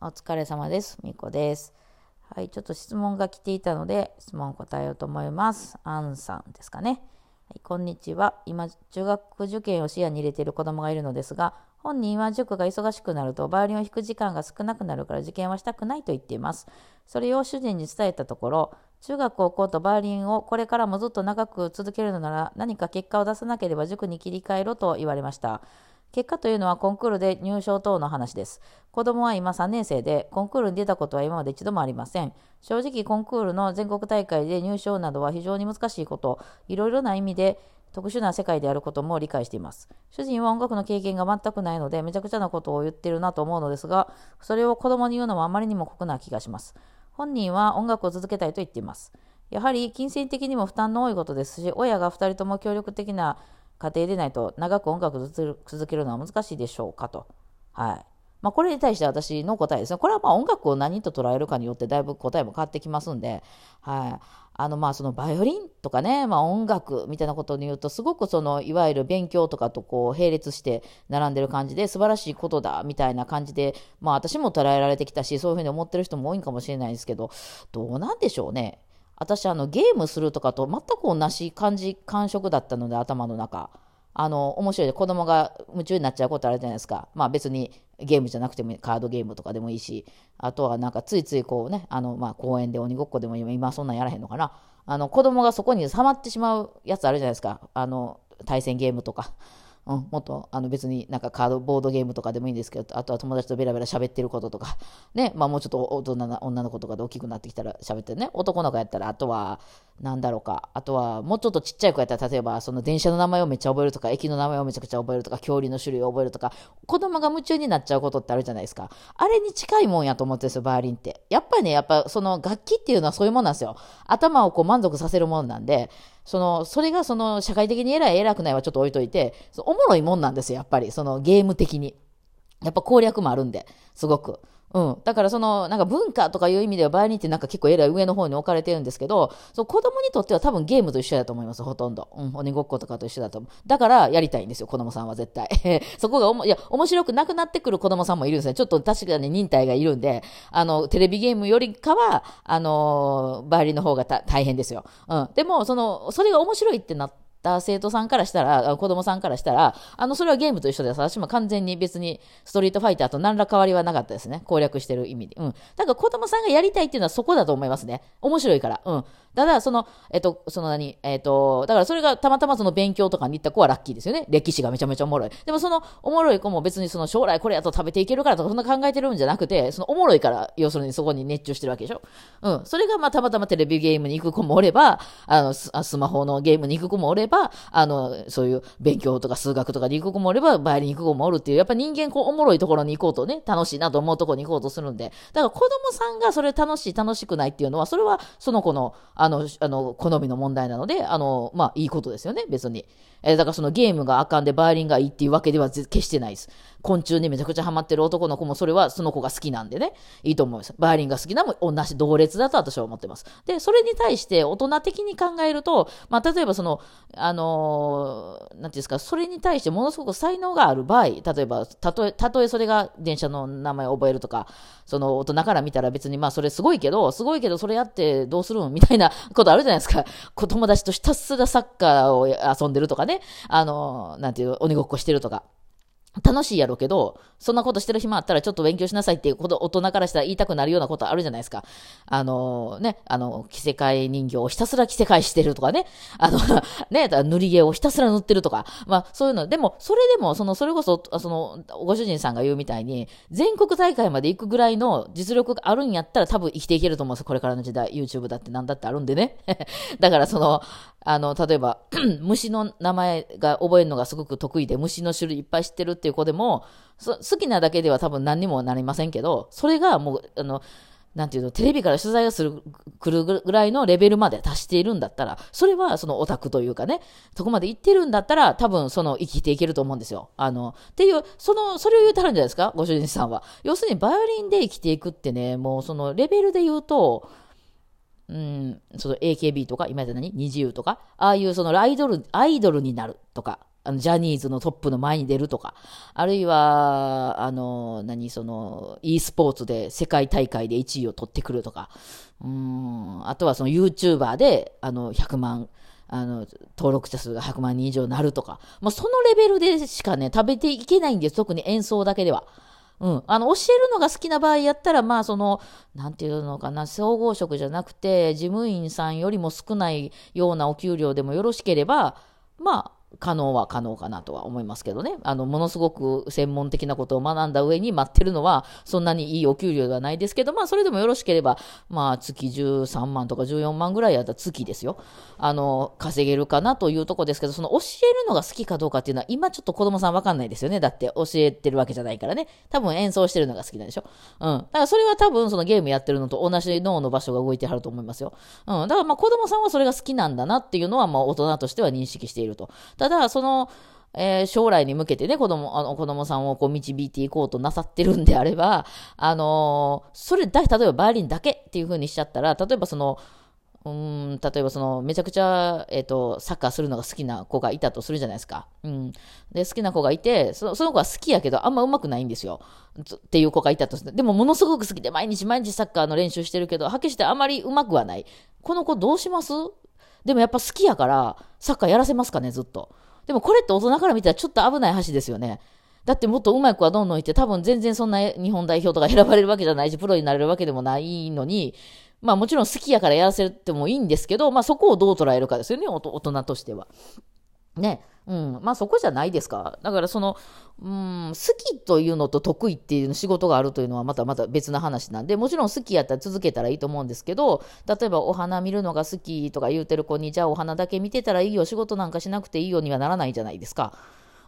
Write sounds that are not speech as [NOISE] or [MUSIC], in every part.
お疲れ様です。みこです。はい、ちょっと質問が来ていたので、質問を答えようと思います。アンさんですかね。はい、こんにちは。今、中学受験を視野に入れている子供がいるのですが、本人は塾が忙しくなると、バイオリンを弾く時間が少なくなるから受験はしたくないと言っています。それを主人に伝えたところ、中学高校とバイオリンをこれからもずっと長く続けるのなら、何か結果を出さなければ塾に切り替えろと言われました。結果というのはコンクールで入賞等の話です。子供は今3年生で、コンクールに出たことは今まで一度もありません。正直コンクールの全国大会で入賞などは非常に難しいこと、いろいろな意味で特殊な世界であることも理解しています。主人は音楽の経験が全くないので、めちゃくちゃなことを言ってるなと思うのですが、それを子供に言うのはあまりにも酷な気がします。本人は音楽を続けたいと言っています。やはり金銭的にも負担の多いことですし、親が2人とも協力的な家庭でないと長く音楽を続けるのは難しいでしょうかと。はい。まあ、これに対して私の答えですね。これはまあ音楽を何と捉えるかによってだいぶ答えも変わってきますんで、はい。あのまあそのバイオリンとかね、まあ音楽みたいなことに言うと、すごくそのいわゆる勉強とかとこう並列して並んでる感じで素晴らしいことだみたいな感じで、まあ私も捉えられてきたし、そういうふうに思ってる人も多いんかもしれないですけど、どうなんでしょうね。私あのゲームするとかと全く同じ感じ感触だったので頭の中。あの面白いで子供が夢中になっちゃうことあるじゃないですか。まあ別にゲームじゃなくてもカードゲームとかでもいいし。あとはなんかついついこうねあのまあ公園で鬼ごっこでも今今そんなんやらへんのかな。あの子供がそこにはまってしまうやつあるじゃないですか。あの対戦ゲームとか。うん、もっとあの別になんかカードボードゲームとかでもいいんですけど、あとは友達とベラベラ喋ってることとか、ね、まあもうちょっと大人な女の子とかで大きくなってきたら喋ってね、男の子やったら、あとは、なんだろうか、あとはもうちょっとちっちゃい子やったら、例えばその電車の名前をめっちゃ覚えるとか、駅の名前をめちゃくちゃ覚えるとか、恐竜の種類を覚えるとか、子供が夢中になっちゃうことってあるじゃないですか。あれに近いもんやと思ってるんですよ、バイオリンって。やっぱりね、やっぱその楽器っていうのはそういうもんなんですよ。頭をこう満足させるもんなんで、その、それがその社会的に偉い偉くないはちょっと置いといて、おもろいもんなんですよ、やっぱり。そのゲーム的に。やっぱ攻略もあるんで、すごく。うん。だからその、なんか文化とかいう意味ではバイオリンってなんか結構えらい上の方に置かれてるんですけど、そう子供にとっては多分ゲームと一緒だと思います、ほとんど。うん。鬼ごっことかと一緒だと思う。だからやりたいんですよ、子供さんは絶対。[LAUGHS] そこがおも、いや、面白くなくなってくる子供さんもいるんですね。ちょっと確かに忍耐がいるんで、あの、テレビゲームよりかは、あの、バイオリンの方が大変ですよ。うん。でも、その、それが面白いってなって、た生徒さんからしたら、子供さんからしたら、あの、それはゲームと一緒です。私も完全に別にストリートファイターと何ら変わりはなかったですね。攻略してる意味で。うん。だから子供さんがやりたいっていうのはそこだと思いますね。面白いから。うん。ただ、その、えっと、その何、えっと、だからそれがたまたまその勉強とかに行った子はラッキーですよね。歴史がめちゃめちゃおもろい。でもそのおもろい子も別にその将来これやと食べていけるからとかそんな考えてるんじゃなくて、そのおもろいから、要するにそこに熱中してるわけでしょ。うん。それがまあたまたまテレビゲームに行く子もおれば、あの、スマホのゲームに行く子もおれば、ばあの、そういう勉強とか数学とかに行く子もおれば、バイオリン行く子もおるっていう、やっぱ人間こうおもろいところに行こうとね、楽しいなと思うところに行こうとするんで、だから子供さんがそれ楽しい楽しくないっていうのは、それはその子の、あの、あの、好みの問題なので、あの、まあ、いいことですよね、別に。えー、だからそのゲームがあかんでバイオリンがいいっていうわけでは決してないです。昆虫にめちゃくちゃハマってる男の子もそれはその子が好きなんでね、いいと思います。バイオリンが好きなも同じ同列だと私は思ってます。で、それに対して大人的に考えると、まあ、例えばその、あのー、なんていうんですか、それに対してものすごく才能がある場合、例えば、たとえ、たとえそれが電車の名前を覚えるとか、その大人から見たら別にまあそれすごいけど、すごいけどそれやってどうするんみたいなことあるじゃないですか。友達とひたすらサッカーを遊んでるとかね、あのー、なんていう、鬼ごっこしてるとか。楽しいやろうけど、そんなことしてる暇あったらちょっと勉強しなさいっていうこと、大人からしたら言いたくなるようなことあるじゃないですか。あのね、あの、着せ替え人形をひたすら着せ替えしてるとかね。あの、[LAUGHS] ね、塗り絵をひたすら塗ってるとか。まあ、そういうの。でも、それでも、その、それこそ、その、ご主人さんが言うみたいに、全国大会まで行くぐらいの実力があるんやったら多分生きていけると思うんですよ。これからの時代。YouTube だって何だってあるんでね。[LAUGHS] だから、その、あの、例えば、[CLEARS THROAT] 虫の名前が覚えるのがすごく得意で、虫の種類いっぱい知ってるっていう子でも、好きなだけでは多分何にもなりませんけど、それがもう、あの、なんていうの、テレビから取材をする、来るぐらいのレベルまで達しているんだったら、それはそのオタクというかね、そこまで行ってるんだったら、多分その生きていけると思うんですよ。あの、っていう、その、それを言うてはるんじゃないですかご主人さんは。要するにバイオリンで生きていくってね、もうそのレベルで言うと、うん、その AKB とか、今やった何？二自由とか、ああいうそのアイドル、アイドルになるとか、あのジャニーズのトップの前に出るとか、あるいは、あの、何、その、e スポーツで世界大会で1位を取ってくるとか、うん、あとはその YouTuber で、あの、100万、あの、登録者数が100万人以上になるとか、まあ、そのレベルでしかね、食べていけないんです。特に演奏だけでは。うん。あの、教えるのが好きな場合やったら、まあ、その、なんていうのかな、総合職じゃなくて、事務員さんよりも少ないようなお給料でもよろしければ、まあ、可能は可能かなとは思いますけどね。あの、ものすごく専門的なことを学んだ上に待ってるのは、そんなにいいお給料ではないですけど、まあ、それでもよろしければ、まあ、月13万とか14万ぐらいやったら月ですよ。あの、稼げるかなというとこですけど、その教えるのが好きかどうかっていうのは、今ちょっと子供さんわかんないですよね。だって教えてるわけじゃないからね。多分演奏してるのが好きなんでしょ。うん。だからそれは多分そのゲームやってるのと同じ脳の場所が動いてはると思いますよ。うん。だからまあ子供さんはそれが好きなんだなっていうのは、まあ大人としては認識していると。ただ、その、えー、将来に向けてね、子供、あの、子供さんをこう導いていこうとなさってるんであれば、あのー、それだ、例えばバイオリンだけっていう風にしちゃったら、例えばその、うん、例えばその、めちゃくちゃ、えっ、ー、と、サッカーするのが好きな子がいたとするじゃないですか。うん。で、好きな子がいて、そその子は好きやけど、あんま上手くないんですよ。っていう子がいたとする。でも、ものすごく好きで、毎日毎日サッカーの練習してるけど、はっきりしてあまり上手くはない。この子どうします？でもやっぱ好きやから、サッカーやらせますかね、ずっと。でもこれって大人から見たらちょっと危ない橋ですよね。だってもっとうまい子はどんどんいて、多分全然そんな日本代表とか選ばれるわけじゃないし、プロになれるわけでもないのに、まあもちろん好きやからやらせてもいいんですけど、まあそこをどう捉えるかですよね、大人としては。ね。うん。まあそこじゃないですか。だからその、うん、好きというのと得意っていう仕事があるというのはまたまた別な話なんで、もちろん好きやったら続けたらいいと思うんですけど、例えばお花見るのが好きとか言うてる子に、じゃあお花だけ見てたらいいよ、仕事なんかしなくていいよにはならないじゃないですか。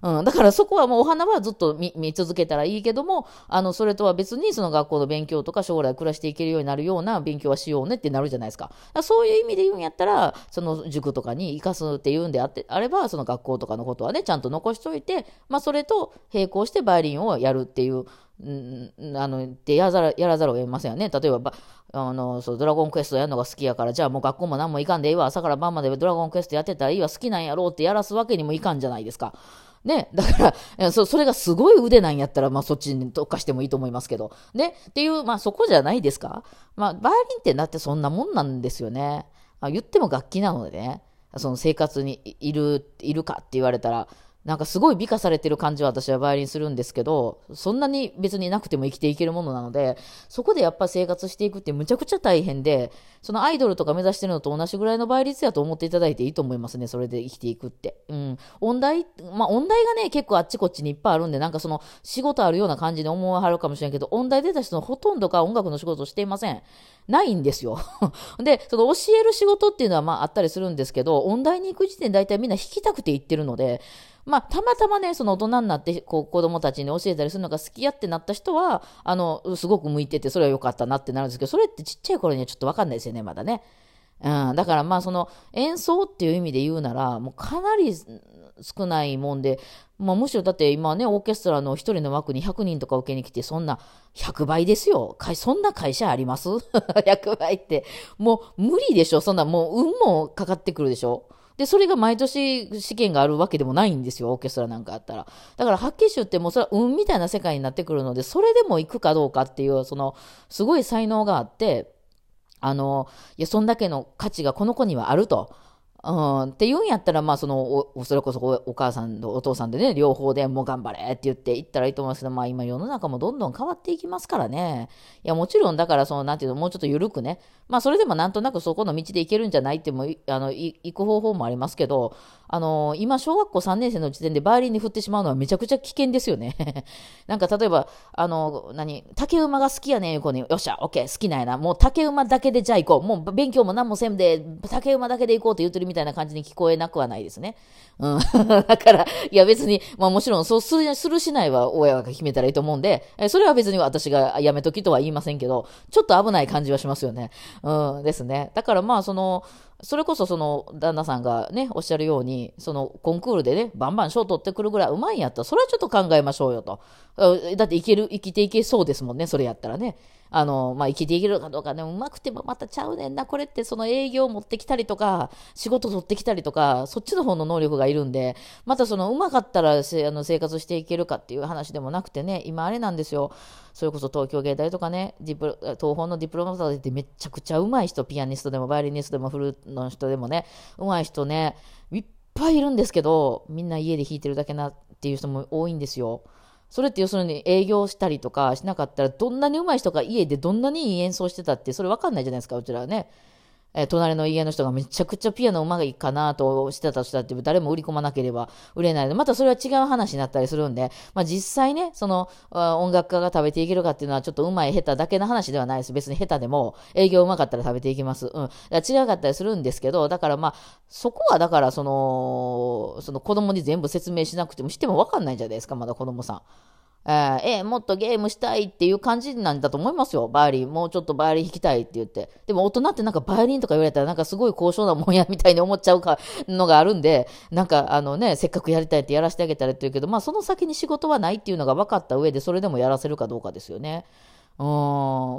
うん、だからそこはもうお花はずっと見続けたらいいけども、あの、それとは別にその学校の勉強とか将来暮らしていけるようになるような勉強はしようねってなるじゃないですか。かそういう意味で言うんやったら、その塾とかに生かすっていうんであってあれば、その学校とかのことはね、ちゃんと残しておいて、まあそれと並行してバイオリンをやるっていう、んあの、でやらざる、やらざるを得ませんよね。例えば、あの、そう、ドラゴンクエストやるのが好きやから、じゃあもう学校も何もいかんでいいわ、朝から晩までドラゴンクエストやってたらいいわ、好きなんやろうってやらすわけにもいかんじゃないですか。ね、だから、そそれがすごい腕なんやったら、まあそっちに特化してもいいと思いますけど。ね、っていう、まあそこじゃないですか。まあバイオリンってだってそんなもんなんですよね。あ言っても楽器なのでね、その生活にいる、いるかって言われたら、なんかすごい美化されてる感じは私はバイオリンするんですけど、そんなに別になくても生きていけるものなので、そこでやっぱ生活していくってむちゃくちゃ大変で、そのアイドルとか目指してるのと同じぐらいの倍率やと思っていただいていいと思いますね、それで生きていくって。うん。音大、まあ音大がね、結構あっちこっちにいっぱいあるんで、なんかその仕事あるような感じで思わはるかもしれんけど、音大出た人のほとんどが音楽の仕事をしていません。ないんですよ。[LAUGHS] で、その教える仕事っていうのはまああったりするんですけど、音大に行く時点で大体みんな弾きたくて行ってるので、まあ、たまたまね、その大人になって、こう、子供たちに教えたりするのが好きやってなった人は、あの、すごく向いてて、それは良かったなってなるんですけど、それってちっちゃい頃にはちょっとわかんないですよね、まだね。うん、だからまあその演奏っていう意味で言うならもうかなり少ないもんで、まあ、むしろだって今ねオーケストラの1人の枠に100人とか受けに来てそんな100倍ですよ。そんな会社あります [LAUGHS] ?100 倍って。もう無理でしょ。そんなもう運もかかってくるでしょ。で、それが毎年試験があるわけでもないんですよ、オーケストラなんかあったら。だから発揮集ってもうそれは運みたいな世界になってくるので、それでも行くかどうかっていう、その、すごい才能があって、あの、いや、そんだけの価値がこの子にはあると。うん、って言うんやったら、まあ、その、それこそお母さんとお父さんでね、両方でもう頑張れって言って行ったらいいと思いますけど、まあ今世の中もどんどん変わっていきますからね。いや、もちろんだから、その、なんていうの、もうちょっと緩くね。まあそれでもなんとなくそこの道で行けるんじゃないっても、あの、行く方法もありますけど、あの、今小学校3年生の時点でバイオリンに振ってしまうのはめちゃくちゃ危険ですよね。[LAUGHS] なんか例えば、あの、何、竹馬が好きやねん、いう子に、よっしゃ、オッケー、好きなんやな。もう竹馬だけでじゃあ行こう。もう勉強も何もせんで、竹馬だけで行こうって言ってるみたいな感じに聞こえなくはないですね。うん。[LAUGHS] だから、いや別に、まあもちろんそうするするしないは親が決めたらいいと思うんで、それは別に私がやめときとは言いませんけど、ちょっと危ない感じはしますよね。うんですね。だからまあその、それこそその旦那さんがね、おっしゃるように、そのコンクールでね、バンバン賞取ってくるぐらいうまいんやったら、それはちょっと考えましょうよと。だっていける、生きていけそうですもんね、それやったらね。あの、まあ、生きていけるかどうかね、うまくてもまたちゃうねんな。これってその営業持ってきたりとか、仕事取ってきたりとか、そっちの方の能力がいるんで、またそのうまかったらせあの生活していけるかっていう話でもなくてね、今あれなんですよ。それこそ東京芸大とかね、ディプ東宝のディプロマトでめちゃくちゃうまい人、ピアニストでもバイオリニストでもフルの人でもね、うまい人ね、いっぱいいるんですけど、みんな家で弾いてるだけなっていう人も多いんですよ。それって要するに営業したりとかしなかったら、どんなに上手い人が家でどんなにいい演奏してたって、それ分かんないじゃないですか、うちらはね。えー、隣の家の人がめちゃくちゃピアノうまいかなとしてたとしたって誰も売り込まなければ売れないので、またそれは違う話になったりするんで、まあ実際ね、その音楽家が食べていけるかっていうのはちょっとうまい下手だけの話ではないです。別に下手でも営業うまかったら食べていきます。うん。違かったりするんですけど、だからまあ、そこはだからその、その子供に全部説明しなくてもしてもわかんないじゃないですか、まだ子供さん。えー、え、もっとゲームしたいっていう感じなんだと思いますよ。バイオリン、もうちょっとバイオリン弾きたいって言って。でも大人ってなんかバイオリンとか言われたらなんかすごい高尚なもんやみたいに思っちゃうかのがあるんで、なんかあのね、せっかくやりたいってやらせてあげたらって言うけど、まあその先に仕事はないっていうのが分かった上でそれでもやらせるかどうかですよね。うん、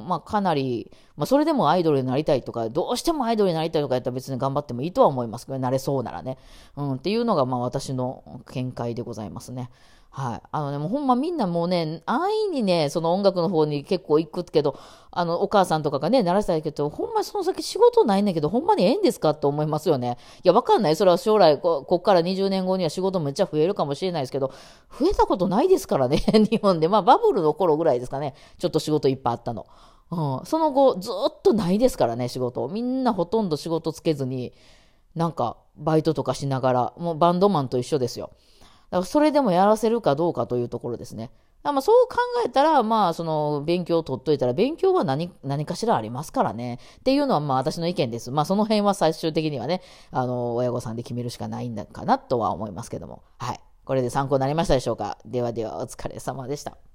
まあかなり、まあそれでもアイドルになりたいとか、どうしてもアイドルになりたいとかやったら別に頑張ってもいいとは思いますけど、なれそうならね。うん、っていうのがまあ私の見解でございますね。はい。あのね、もうほんまみんなもうね、安易にね、その音楽の方に結構行くけど、あの、お母さんとかがね、鳴らしたいけど、ほんまその先仕事ないんだけど、ほんまにええんですかと思いますよね。いや、わかんない。それは将来こ、こっから20年後には仕事めっちゃ増えるかもしれないですけど、増えたことないですからね、[LAUGHS] 日本で。まあ、バブルの頃ぐらいですかね。ちょっと仕事いっぱいあったの。うん。その後、ずっとないですからね、仕事。みんなほとんど仕事つけずに、なんか、バイトとかしながら、もうバンドマンと一緒ですよ。だからそれでもやらせるかどうかというところですね。まあそう考えたら、まあその勉強を取っといたら、勉強は何、何かしらありますからね。っていうのはまあ私の意見です。まあその辺は最終的にはね、あの、親御さんで決めるしかないんだかなとは思いますけども。はい。これで参考になりましたでしょうかではではお疲れ様でした。